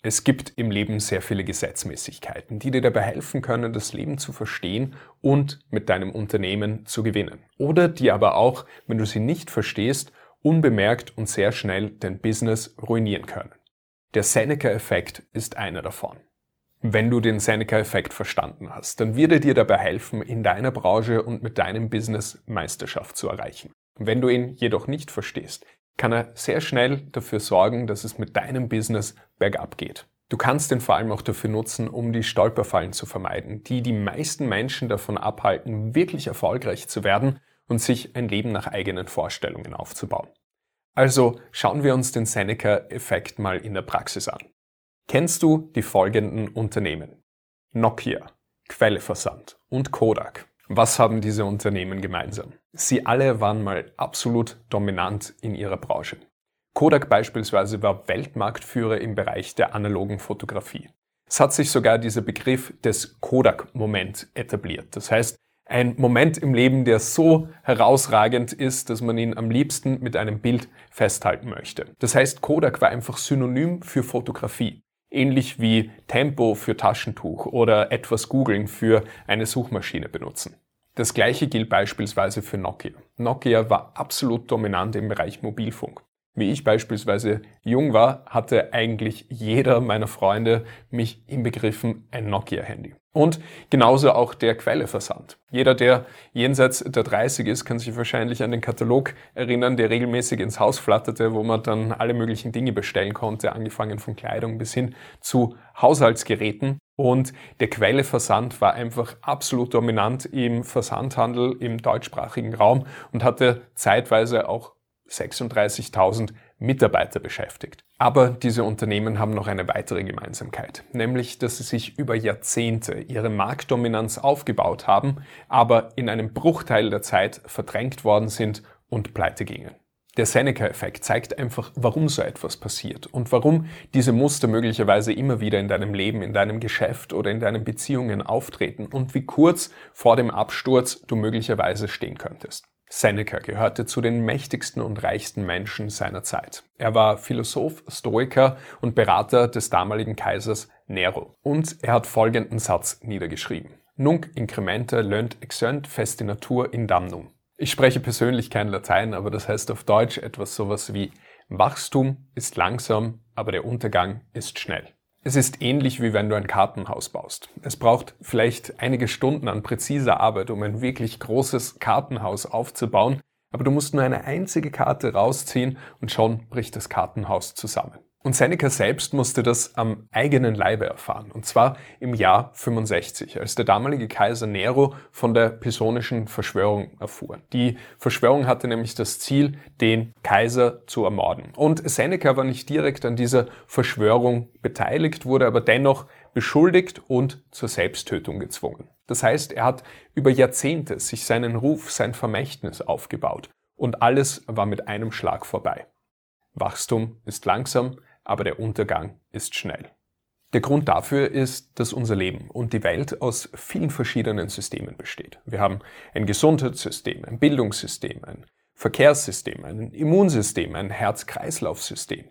Es gibt im Leben sehr viele Gesetzmäßigkeiten, die dir dabei helfen können, das Leben zu verstehen und mit deinem Unternehmen zu gewinnen. Oder die aber auch, wenn du sie nicht verstehst, unbemerkt und sehr schnell dein Business ruinieren können. Der Seneca-Effekt ist einer davon. Wenn du den Seneca-Effekt verstanden hast, dann wird er dir dabei helfen, in deiner Branche und mit deinem Business Meisterschaft zu erreichen. Wenn du ihn jedoch nicht verstehst, kann er sehr schnell dafür sorgen, dass es mit deinem Business bergab geht. Du kannst den vor allem auch dafür nutzen, um die Stolperfallen zu vermeiden, die die meisten Menschen davon abhalten, wirklich erfolgreich zu werden und sich ein Leben nach eigenen Vorstellungen aufzubauen. Also schauen wir uns den Seneca-Effekt mal in der Praxis an. Kennst du die folgenden Unternehmen? Nokia, Quelleversand und Kodak. Was haben diese Unternehmen gemeinsam? Sie alle waren mal absolut dominant in ihrer Branche. Kodak beispielsweise war Weltmarktführer im Bereich der analogen Fotografie. Es hat sich sogar dieser Begriff des Kodak-Moment etabliert. Das heißt, ein Moment im Leben, der so herausragend ist, dass man ihn am liebsten mit einem Bild festhalten möchte. Das heißt, Kodak war einfach synonym für Fotografie. Ähnlich wie Tempo für Taschentuch oder etwas googeln für eine Suchmaschine benutzen. Das gleiche gilt beispielsweise für Nokia. Nokia war absolut dominant im Bereich Mobilfunk. Wie ich beispielsweise jung war, hatte eigentlich jeder meiner Freunde mich inbegriffen ein Nokia-Handy. Und genauso auch der Quelleversand. Jeder, der jenseits der 30 ist, kann sich wahrscheinlich an den Katalog erinnern, der regelmäßig ins Haus flatterte, wo man dann alle möglichen Dinge bestellen konnte, angefangen von Kleidung bis hin zu Haushaltsgeräten. Und der Quelleversand war einfach absolut dominant im Versandhandel im deutschsprachigen Raum und hatte zeitweise auch 36.000 Mitarbeiter beschäftigt. Aber diese Unternehmen haben noch eine weitere Gemeinsamkeit, nämlich dass sie sich über Jahrzehnte ihre Marktdominanz aufgebaut haben, aber in einem Bruchteil der Zeit verdrängt worden sind und pleite gingen. Der Seneca-Effekt zeigt einfach, warum so etwas passiert und warum diese Muster möglicherweise immer wieder in deinem Leben, in deinem Geschäft oder in deinen Beziehungen auftreten und wie kurz vor dem Absturz du möglicherweise stehen könntest. Seneca gehörte zu den mächtigsten und reichsten Menschen seiner Zeit. Er war Philosoph, Stoiker und Berater des damaligen Kaisers Nero. Und er hat folgenden Satz niedergeschrieben. Nunc incrementa lönt exeunt festi natur in damnum. Ich spreche persönlich kein Latein, aber das heißt auf Deutsch etwas sowas wie Wachstum ist langsam, aber der Untergang ist schnell. Es ist ähnlich wie wenn du ein Kartenhaus baust. Es braucht vielleicht einige Stunden an präziser Arbeit, um ein wirklich großes Kartenhaus aufzubauen, aber du musst nur eine einzige Karte rausziehen und schon bricht das Kartenhaus zusammen. Und Seneca selbst musste das am eigenen Leibe erfahren, und zwar im Jahr 65, als der damalige Kaiser Nero von der Pisonischen Verschwörung erfuhr. Die Verschwörung hatte nämlich das Ziel, den Kaiser zu ermorden. Und Seneca war nicht direkt an dieser Verschwörung beteiligt, wurde aber dennoch beschuldigt und zur Selbsttötung gezwungen. Das heißt, er hat über Jahrzehnte sich seinen Ruf, sein Vermächtnis aufgebaut, und alles war mit einem Schlag vorbei. Wachstum ist langsam, aber der Untergang ist schnell. Der Grund dafür ist, dass unser Leben und die Welt aus vielen verschiedenen Systemen besteht. Wir haben ein Gesundheitssystem, ein Bildungssystem, ein Verkehrssystem, ein Immunsystem, ein Herz-Kreislauf-System.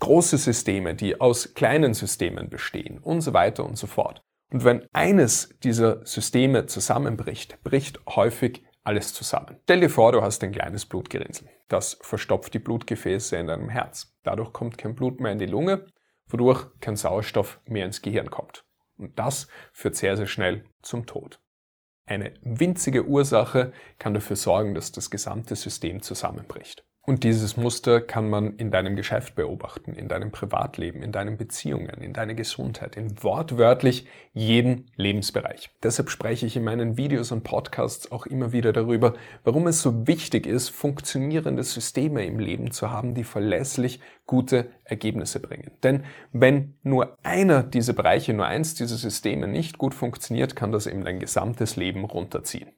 Große Systeme, die aus kleinen Systemen bestehen und so weiter und so fort. Und wenn eines dieser Systeme zusammenbricht, bricht häufig alles zusammen. Stell dir vor, du hast ein kleines Blutgerinnsel. Das verstopft die Blutgefäße in deinem Herz. Dadurch kommt kein Blut mehr in die Lunge, wodurch kein Sauerstoff mehr ins Gehirn kommt. Und das führt sehr, sehr schnell zum Tod. Eine winzige Ursache kann dafür sorgen, dass das gesamte System zusammenbricht. Und dieses Muster kann man in deinem Geschäft beobachten, in deinem Privatleben, in deinen Beziehungen, in deiner Gesundheit, in wortwörtlich jeden Lebensbereich. Deshalb spreche ich in meinen Videos und Podcasts auch immer wieder darüber, warum es so wichtig ist, funktionierende Systeme im Leben zu haben, die verlässlich gute Ergebnisse bringen. Denn wenn nur einer dieser Bereiche, nur eins dieser Systeme nicht gut funktioniert, kann das eben dein gesamtes Leben runterziehen.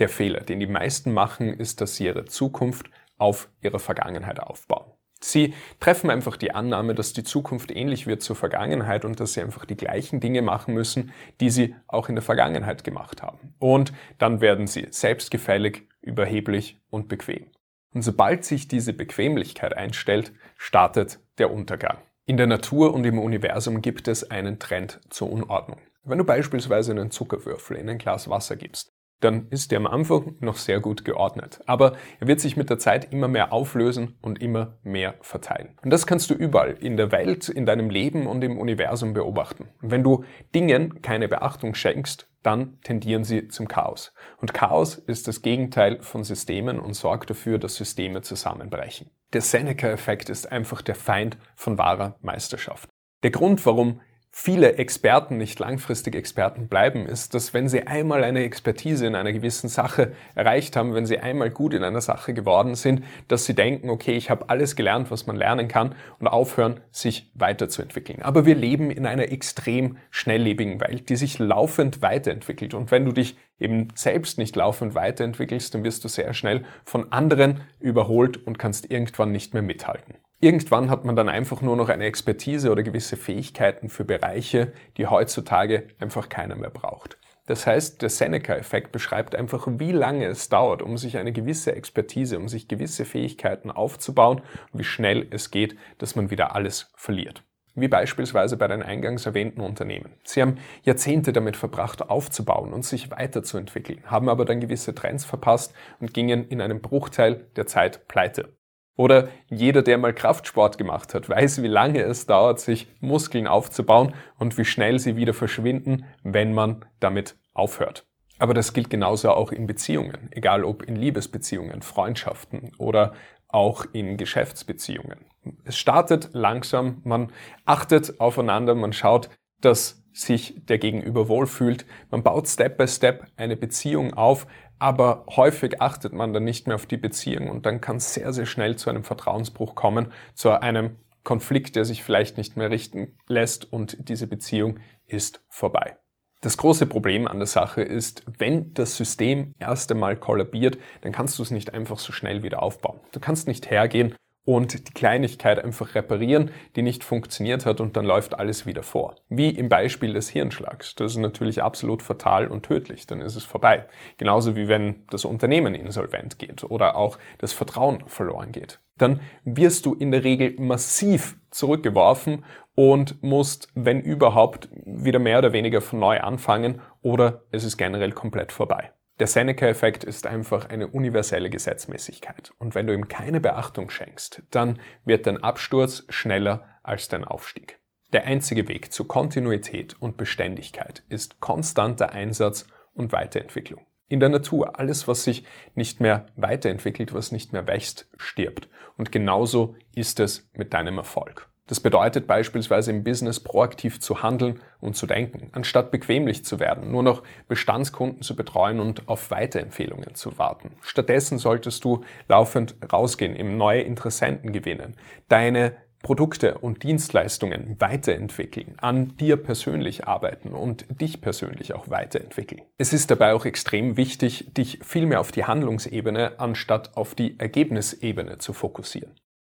Der Fehler, den die meisten machen, ist, dass sie ihre Zukunft auf ihre Vergangenheit aufbauen. Sie treffen einfach die Annahme, dass die Zukunft ähnlich wird zur Vergangenheit und dass sie einfach die gleichen Dinge machen müssen, die sie auch in der Vergangenheit gemacht haben. Und dann werden sie selbstgefällig, überheblich und bequem. Und sobald sich diese Bequemlichkeit einstellt, startet der Untergang. In der Natur und im Universum gibt es einen Trend zur Unordnung. Wenn du beispielsweise einen Zuckerwürfel in ein Glas Wasser gibst, dann ist der am Anfang noch sehr gut geordnet. Aber er wird sich mit der Zeit immer mehr auflösen und immer mehr verteilen. Und das kannst du überall in der Welt, in deinem Leben und im Universum beobachten. Und wenn du Dingen keine Beachtung schenkst, dann tendieren sie zum Chaos. Und Chaos ist das Gegenteil von Systemen und sorgt dafür, dass Systeme zusammenbrechen. Der Seneca-Effekt ist einfach der Feind von wahrer Meisterschaft. Der Grund, warum viele Experten nicht langfristig Experten bleiben, ist, dass wenn sie einmal eine Expertise in einer gewissen Sache erreicht haben, wenn sie einmal gut in einer Sache geworden sind, dass sie denken, okay, ich habe alles gelernt, was man lernen kann und aufhören, sich weiterzuentwickeln. Aber wir leben in einer extrem schnelllebigen Welt, die sich laufend weiterentwickelt. Und wenn du dich eben selbst nicht laufend weiterentwickelst, dann wirst du sehr schnell von anderen überholt und kannst irgendwann nicht mehr mithalten. Irgendwann hat man dann einfach nur noch eine Expertise oder gewisse Fähigkeiten für Bereiche, die heutzutage einfach keiner mehr braucht. Das heißt, der Seneca-Effekt beschreibt einfach, wie lange es dauert, um sich eine gewisse Expertise, um sich gewisse Fähigkeiten aufzubauen und wie schnell es geht, dass man wieder alles verliert. Wie beispielsweise bei den eingangs erwähnten Unternehmen. Sie haben Jahrzehnte damit verbracht, aufzubauen und sich weiterzuentwickeln, haben aber dann gewisse Trends verpasst und gingen in einem Bruchteil der Zeit pleite. Oder jeder, der mal Kraftsport gemacht hat, weiß, wie lange es dauert, sich Muskeln aufzubauen und wie schnell sie wieder verschwinden, wenn man damit aufhört. Aber das gilt genauso auch in Beziehungen, egal ob in Liebesbeziehungen, Freundschaften oder auch in Geschäftsbeziehungen. Es startet langsam, man achtet aufeinander, man schaut, dass sich der Gegenüber wohlfühlt, man baut Step by Step eine Beziehung auf, aber häufig achtet man dann nicht mehr auf die Beziehung und dann kann es sehr, sehr schnell zu einem Vertrauensbruch kommen, zu einem Konflikt, der sich vielleicht nicht mehr richten lässt und diese Beziehung ist vorbei. Das große Problem an der Sache ist, wenn das System erst einmal kollabiert, dann kannst du es nicht einfach so schnell wieder aufbauen. Du kannst nicht hergehen und die Kleinigkeit einfach reparieren, die nicht funktioniert hat und dann läuft alles wieder vor. Wie im Beispiel des Hirnschlags. Das ist natürlich absolut fatal und tödlich, dann ist es vorbei. Genauso wie wenn das Unternehmen insolvent geht oder auch das Vertrauen verloren geht. Dann wirst du in der Regel massiv zurückgeworfen und musst, wenn überhaupt, wieder mehr oder weniger von neu anfangen oder es ist generell komplett vorbei. Der Seneca-Effekt ist einfach eine universelle Gesetzmäßigkeit. Und wenn du ihm keine Beachtung schenkst, dann wird dein Absturz schneller als dein Aufstieg. Der einzige Weg zu Kontinuität und Beständigkeit ist konstanter Einsatz und Weiterentwicklung. In der Natur, alles, was sich nicht mehr weiterentwickelt, was nicht mehr wächst, stirbt. Und genauso ist es mit deinem Erfolg. Das bedeutet beispielsweise im Business proaktiv zu handeln und zu denken, anstatt bequemlich zu werden, nur noch Bestandskunden zu betreuen und auf Weiterempfehlungen zu warten. Stattdessen solltest du laufend rausgehen, im neue Interessenten gewinnen, deine Produkte und Dienstleistungen weiterentwickeln, an dir persönlich arbeiten und dich persönlich auch weiterentwickeln. Es ist dabei auch extrem wichtig, dich vielmehr auf die Handlungsebene anstatt auf die Ergebnisebene zu fokussieren.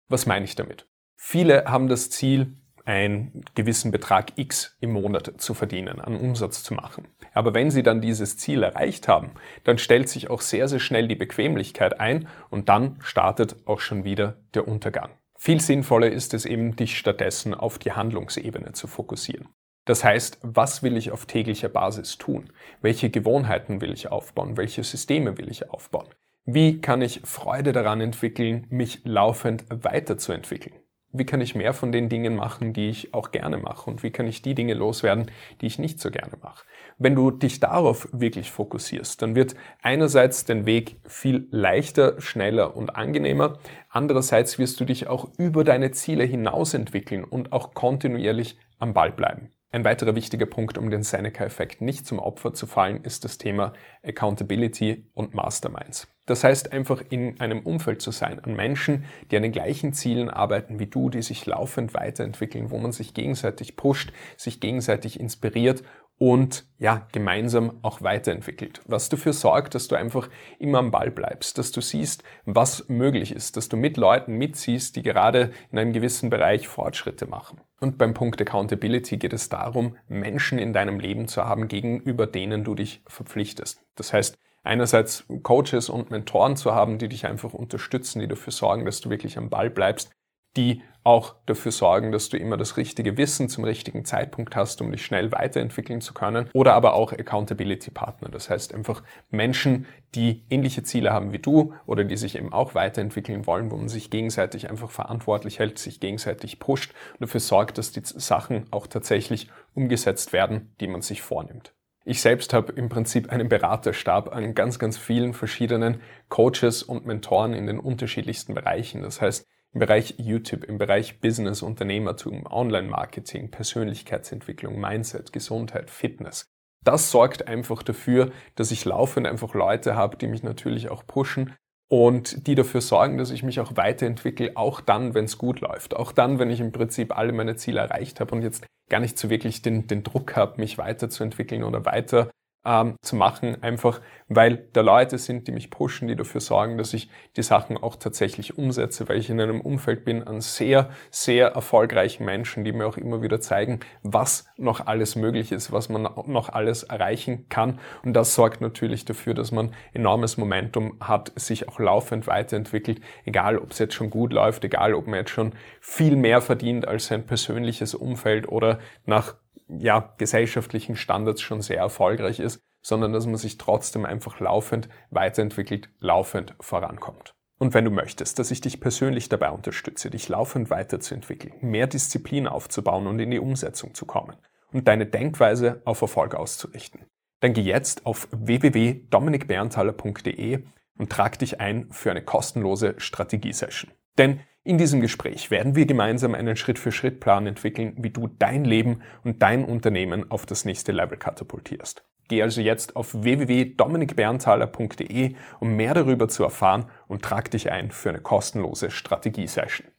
Was meine ich damit? Viele haben das Ziel, einen gewissen Betrag X im Monat zu verdienen, an Umsatz zu machen. Aber wenn Sie dann dieses Ziel erreicht haben, dann stellt sich auch sehr, sehr schnell die Bequemlichkeit ein und dann startet auch schon wieder der Untergang. Viel sinnvoller ist es eben, dich stattdessen auf die Handlungsebene zu fokussieren. Das heißt, was will ich auf täglicher Basis tun? Welche Gewohnheiten will ich aufbauen? Welche Systeme will ich aufbauen? Wie kann ich Freude daran entwickeln, mich laufend weiterzuentwickeln? Wie kann ich mehr von den Dingen machen, die ich auch gerne mache und wie kann ich die Dinge loswerden, die ich nicht so gerne mache. Wenn du dich darauf wirklich fokussierst, dann wird einerseits dein Weg viel leichter, schneller und angenehmer, andererseits wirst du dich auch über deine Ziele hinaus entwickeln und auch kontinuierlich am Ball bleiben. Ein weiterer wichtiger Punkt, um den Seneca-Effekt nicht zum Opfer zu fallen, ist das Thema Accountability und Masterminds. Das heißt einfach in einem Umfeld zu sein, an Menschen, die an den gleichen Zielen arbeiten wie du, die sich laufend weiterentwickeln, wo man sich gegenseitig pusht, sich gegenseitig inspiriert und ja, gemeinsam auch weiterentwickelt. Was dafür sorgt, dass du einfach immer am Ball bleibst, dass du siehst, was möglich ist, dass du mit Leuten mitziehst, die gerade in einem gewissen Bereich Fortschritte machen. Und beim Punkt Accountability geht es darum, Menschen in deinem Leben zu haben, gegenüber denen du dich verpflichtest. Das heißt, einerseits Coaches und Mentoren zu haben, die dich einfach unterstützen, die dafür sorgen, dass du wirklich am Ball bleibst, die auch dafür sorgen, dass du immer das richtige Wissen zum richtigen Zeitpunkt hast, um dich schnell weiterentwickeln zu können. Oder aber auch Accountability Partner. Das heißt einfach Menschen, die ähnliche Ziele haben wie du oder die sich eben auch weiterentwickeln wollen, wo man sich gegenseitig einfach verantwortlich hält, sich gegenseitig pusht und dafür sorgt, dass die Sachen auch tatsächlich umgesetzt werden, die man sich vornimmt. Ich selbst habe im Prinzip einen Beraterstab an ganz, ganz vielen verschiedenen Coaches und Mentoren in den unterschiedlichsten Bereichen. Das heißt, im Bereich YouTube, im Bereich Business, Unternehmertum, Online-Marketing, Persönlichkeitsentwicklung, Mindset, Gesundheit, Fitness. Das sorgt einfach dafür, dass ich laufend einfach Leute habe, die mich natürlich auch pushen und die dafür sorgen, dass ich mich auch weiterentwickle, auch dann, wenn es gut läuft. Auch dann, wenn ich im Prinzip alle meine Ziele erreicht habe und jetzt gar nicht so wirklich den, den Druck habe, mich weiterzuentwickeln oder weiter ähm, zu machen, einfach weil da Leute sind, die mich pushen, die dafür sorgen, dass ich die Sachen auch tatsächlich umsetze, weil ich in einem Umfeld bin an sehr, sehr erfolgreichen Menschen, die mir auch immer wieder zeigen, was noch alles möglich ist, was man noch alles erreichen kann. Und das sorgt natürlich dafür, dass man enormes Momentum hat, sich auch laufend weiterentwickelt, egal ob es jetzt schon gut läuft, egal ob man jetzt schon viel mehr verdient als sein persönliches Umfeld oder nach ja, gesellschaftlichen Standards schon sehr erfolgreich ist, sondern dass man sich trotzdem einfach laufend weiterentwickelt, laufend vorankommt. Und wenn du möchtest, dass ich dich persönlich dabei unterstütze, dich laufend weiterzuentwickeln, mehr Disziplin aufzubauen und in die Umsetzung zu kommen und deine Denkweise auf Erfolg auszurichten, dann geh jetzt auf www.dominikberntaler.de und trag dich ein für eine kostenlose Strategiesession. Denn in diesem Gespräch werden wir gemeinsam einen Schritt-für-Schritt-Plan entwickeln, wie du dein Leben und dein Unternehmen auf das nächste Level katapultierst. Geh also jetzt auf www.dominikberntaler.de, um mehr darüber zu erfahren und trag dich ein für eine kostenlose Strategiesession.